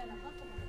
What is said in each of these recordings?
Il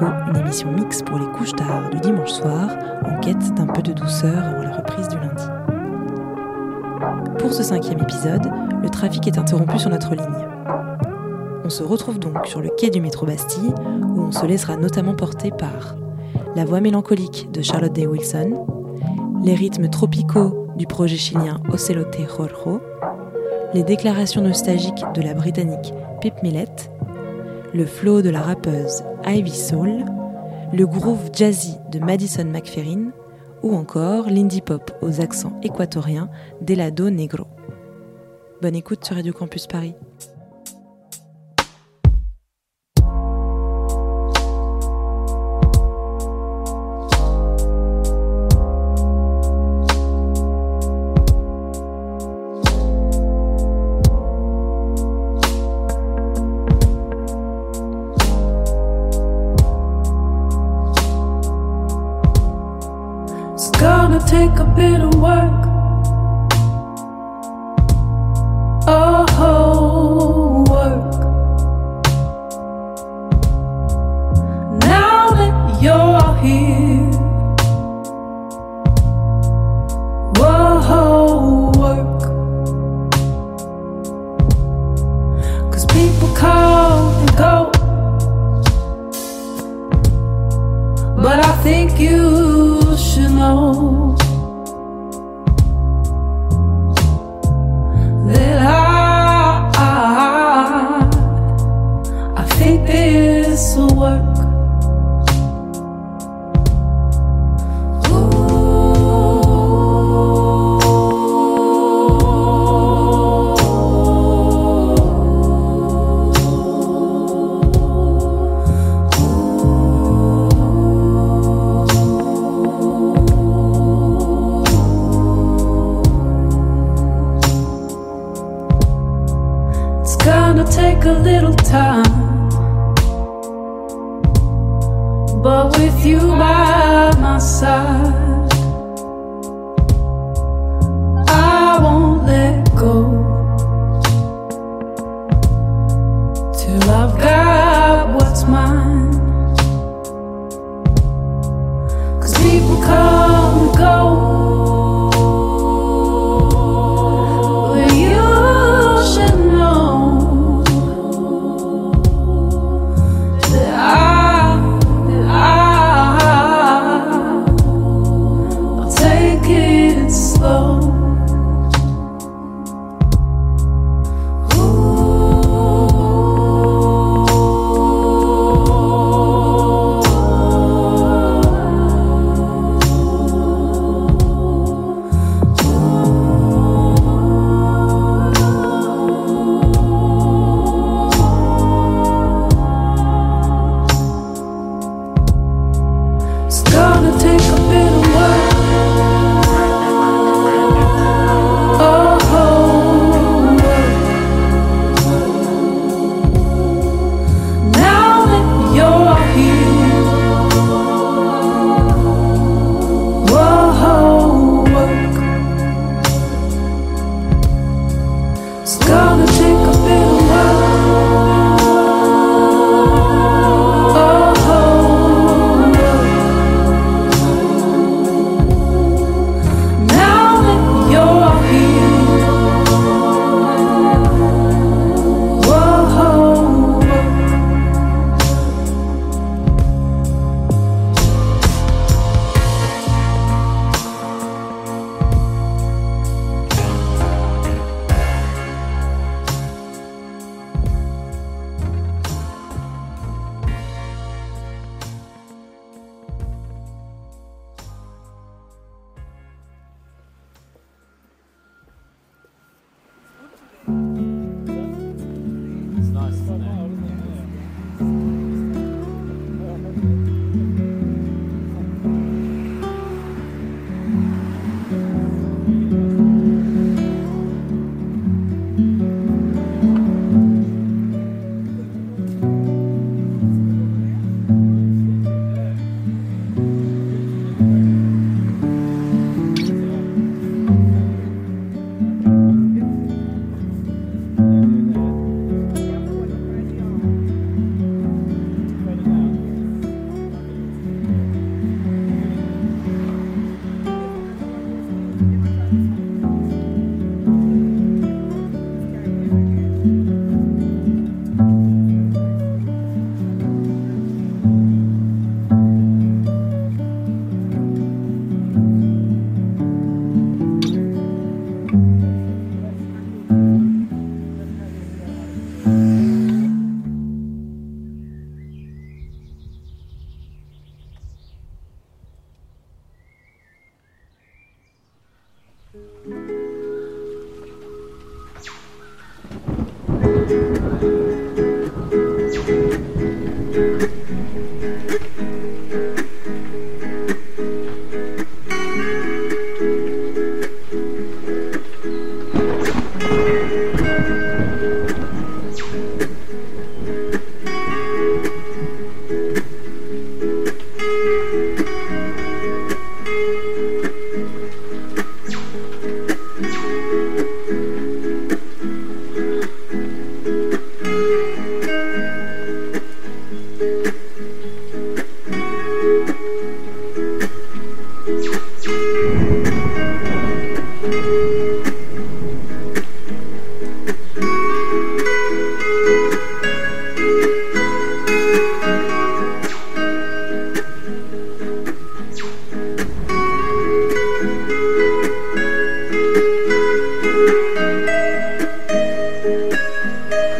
Une émission mix pour les couches tard du dimanche soir, en quête d'un peu de douceur avant la reprise du lundi. Pour ce cinquième épisode, le trafic est interrompu sur notre ligne. On se retrouve donc sur le quai du métro Bastille, où on se laissera notamment porter par la voix mélancolique de Charlotte Day Wilson, les rythmes tropicaux du projet chilien Ocelote Jorjo, les déclarations nostalgiques de la britannique Pip Millet le flow de la rappeuse Ivy Soul, le groove jazzy de Madison McFerrin ou encore l'indie pop aux accents équatoriens d'Elado Negro. Bonne écoute sur Radio Campus Paris. Take a bit of work.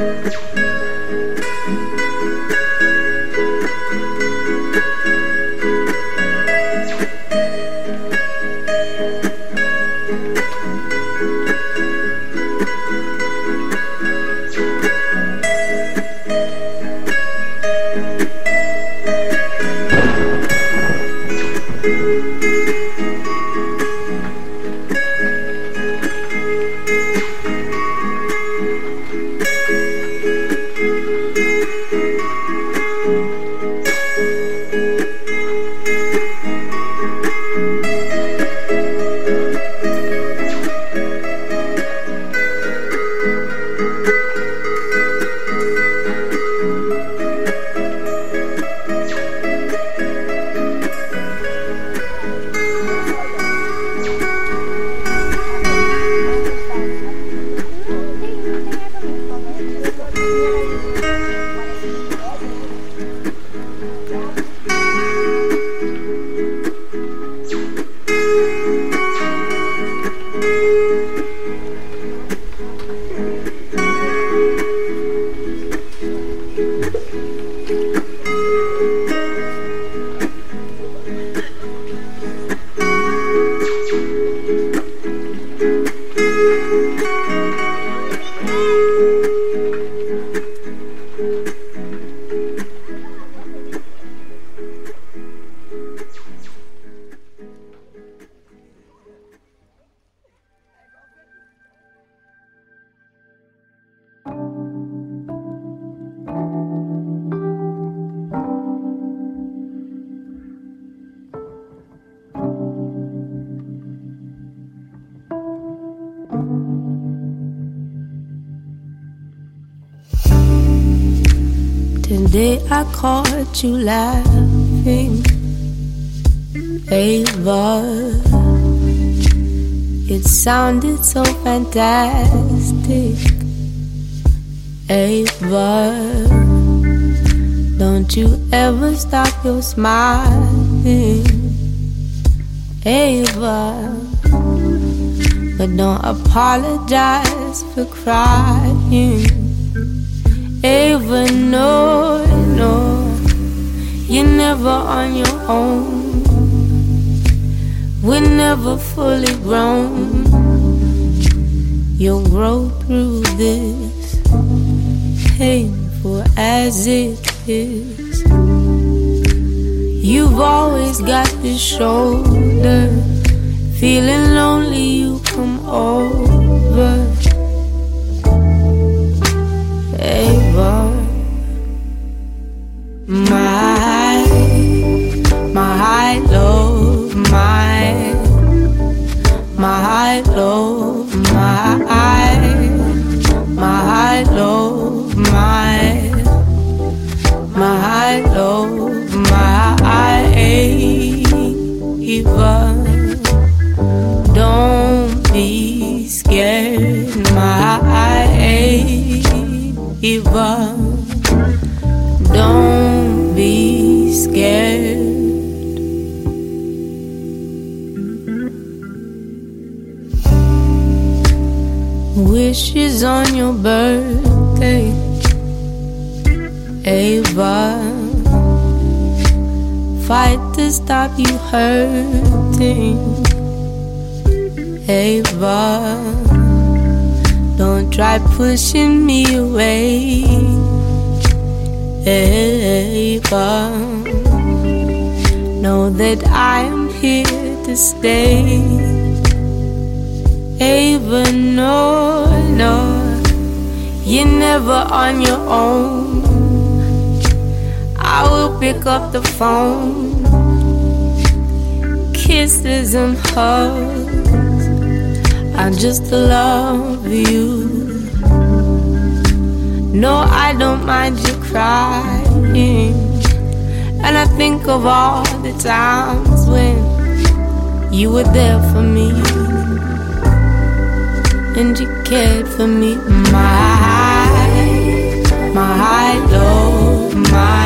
Música Today I caught you laughing, Ava. It sounded so fantastic, Ava. Don't you ever stop your smiling, Ava. But don't apologize for crying. Ava, no, you're never on your own. We're never fully grown. You'll grow through this, painful as it is. You've always got the shoulder, feeling lonely, you come over. Ava, fight to stop you hurting. Ava, don't try pushing me away. Ava, know that I am here to stay. Ava, no, no. You're never on your own. I will pick up the phone. Kisses and hugs. I just love you. No, I don't mind you crying. And I think of all the times when you were there for me and you cared for me. My, my low, my,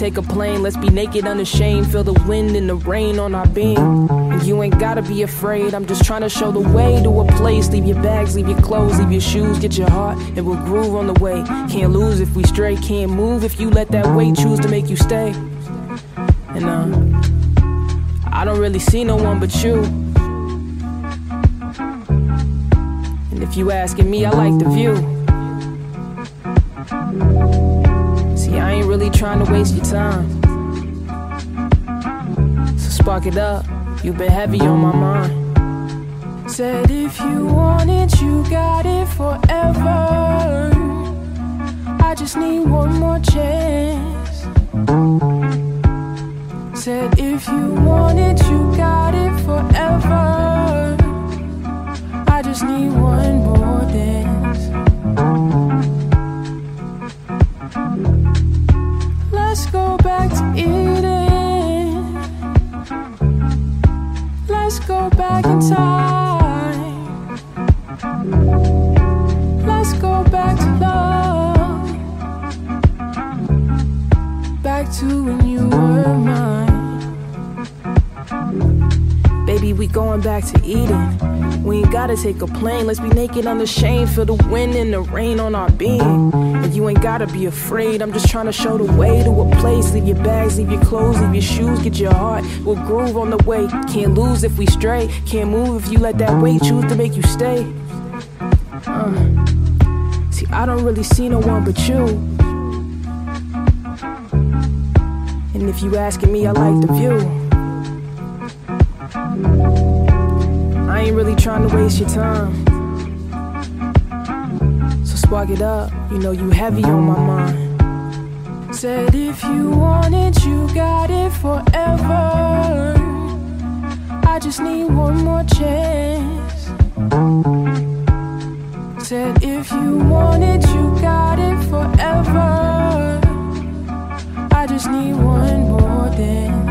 take a plane, let's be naked unashamed. Feel the wind and the rain on our being. You ain't gotta be afraid, I'm just trying to show the way to a place. Leave your bags, leave your clothes, leave your shoes, get your heart, and we'll groove on the way. Can't lose if we stray, can't move if you let that weight choose to make you stay. And uh, I don't really see no one but you. And if you asking me, I like the view. Trying to waste your time. So spark it up, you've been heavy on my mind. Said if you want it, you got it forever. I just need one more chance. Said if you want it, you got it forever. I just need one more dance. Back in time. Let's go back to love. Back to when you were mine. We going back to Eden. We ain't gotta take a plane. Let's be naked unashamed. Feel the wind and the rain on our being. And you ain't gotta be afraid. I'm just trying to show the way to a place. Leave your bags, leave your clothes, leave your shoes, get your heart. We'll groove on the way. Can't lose if we stray. Can't move if you let that weight choose to make you stay. Uh. See, I don't really see no one but you. And if you asking me, I like the view. I ain't really trying to waste your time. So spark it up, you know you heavy on my mind. Said if you want it, you got it forever. I just need one more chance. Said if you want it, you got it forever. I just need one more dance.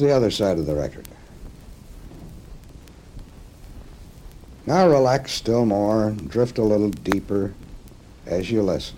The other side of the record. Now relax still more, drift a little deeper as you listen.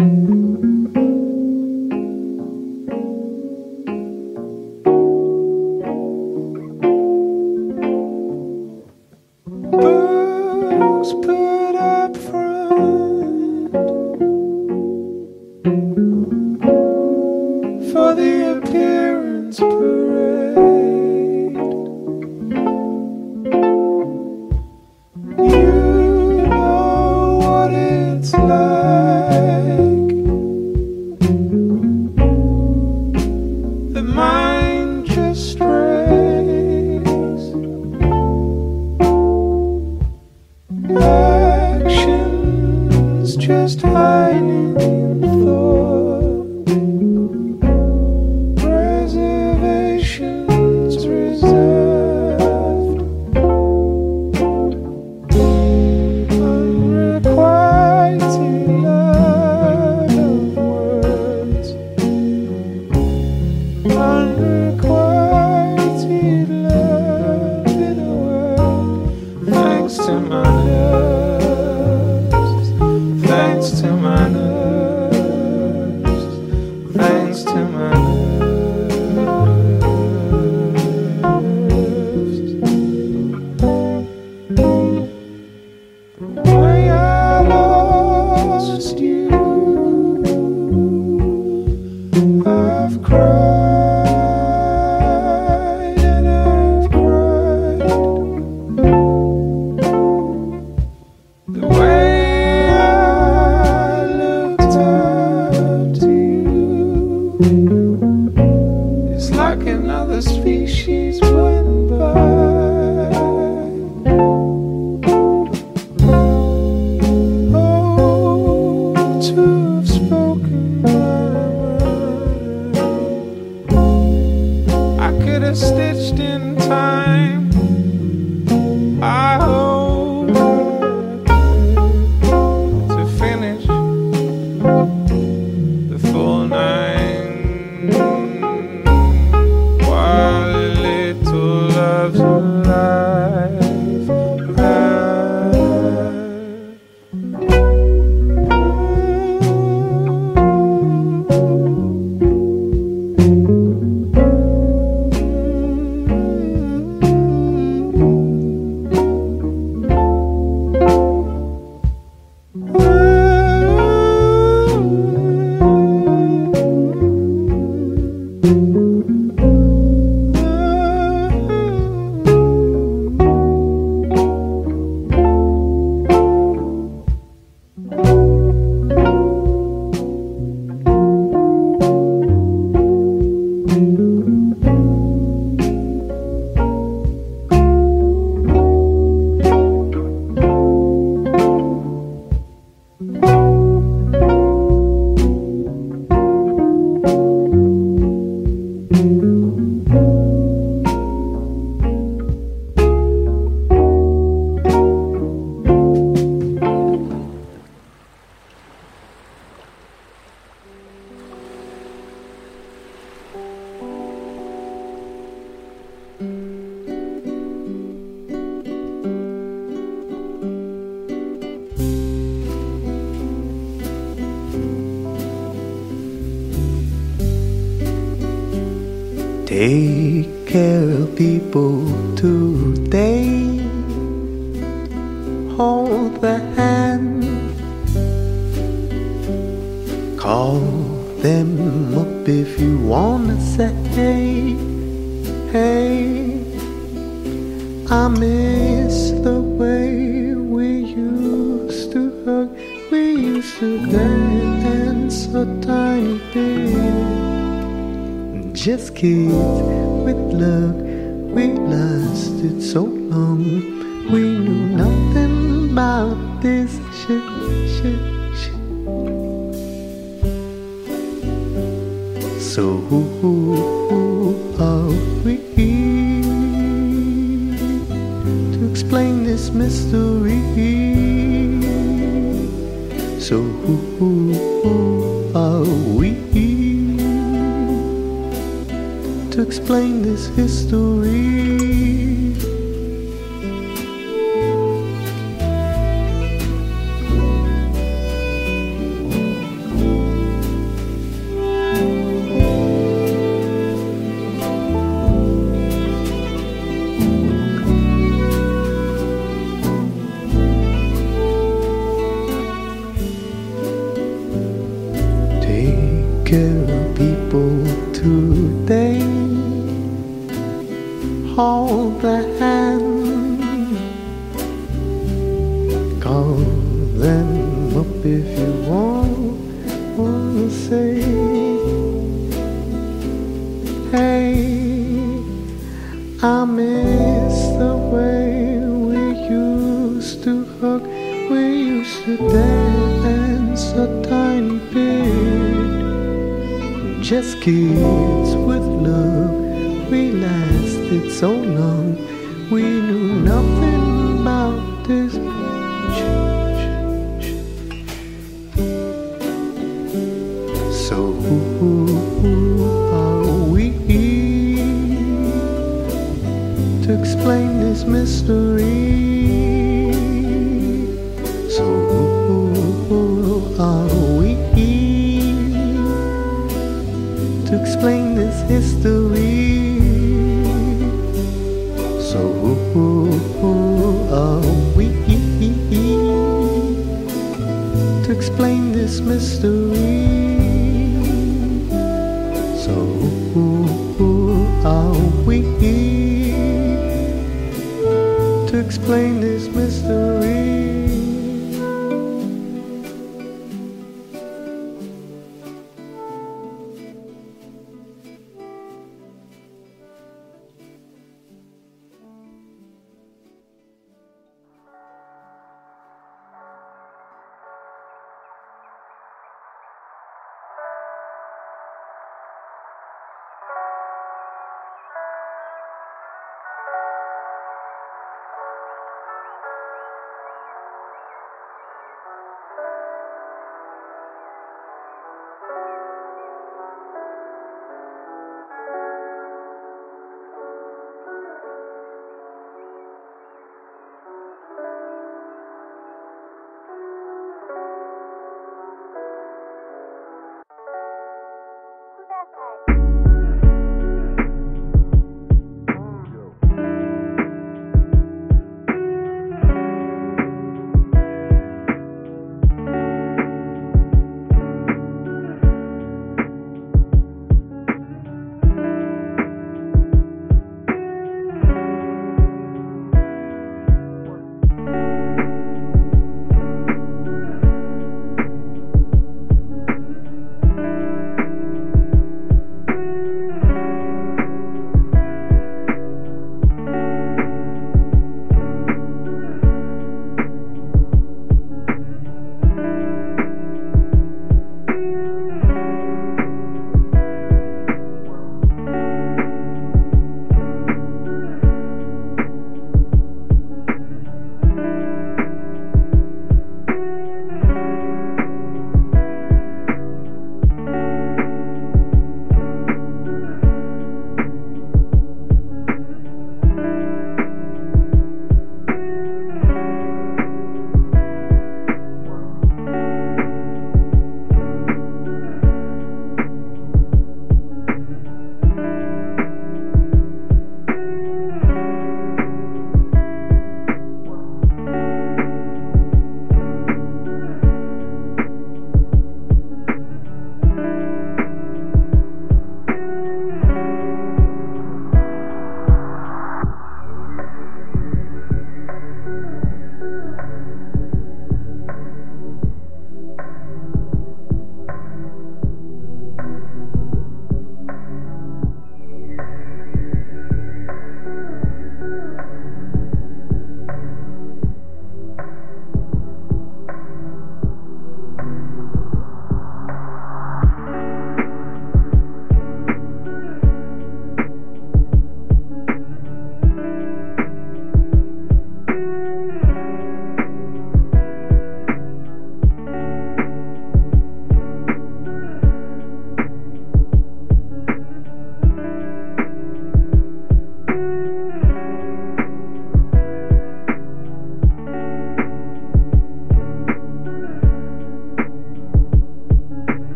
Música Take care of people today. Hold the hand. Call them up if you wanna say, Hey, I'm in. just kids with love. We lasted so long. We knew nothing about this shit, shit, shit. So who are we to explain this mystery? So who? explain this history. There ends a tiny bit. Just kids with love. We lasted so long. We knew nothing.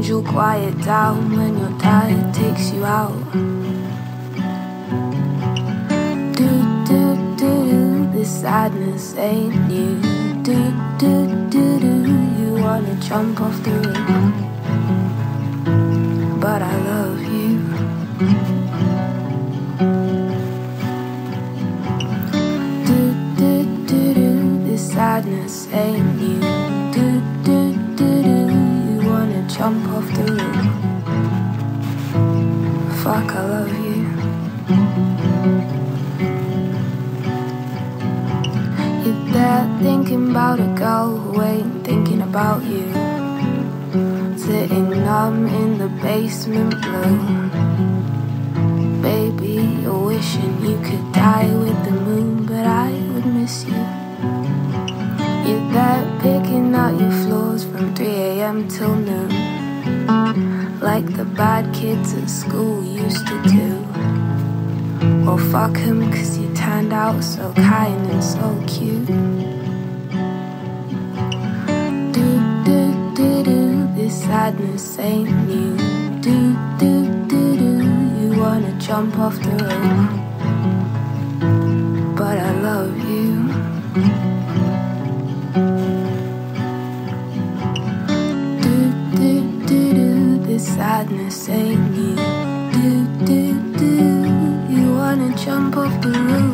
Angel, quiet down when your dad takes you out. Do, do, do, this sadness ain't new. Do, do, do, do, you wanna jump off the roof. But I love you. Sadness ain't new. You're thinking about a girl ain't thinking about you. Sitting numb in the basement blue. Baby, you're wishing you could die with the moon, but I would miss you. You're there picking out your flaws from 3 a.m. till noon. Like the bad kids at school used to do. Well, fuck 'em, cause you turned out so kind and so cute. Sadness ain't new. Do, do, do, do, you wanna jump off the roof. But I love you. Do, do, do, do, this sadness ain't new. Do, do, do, you wanna jump off the roof.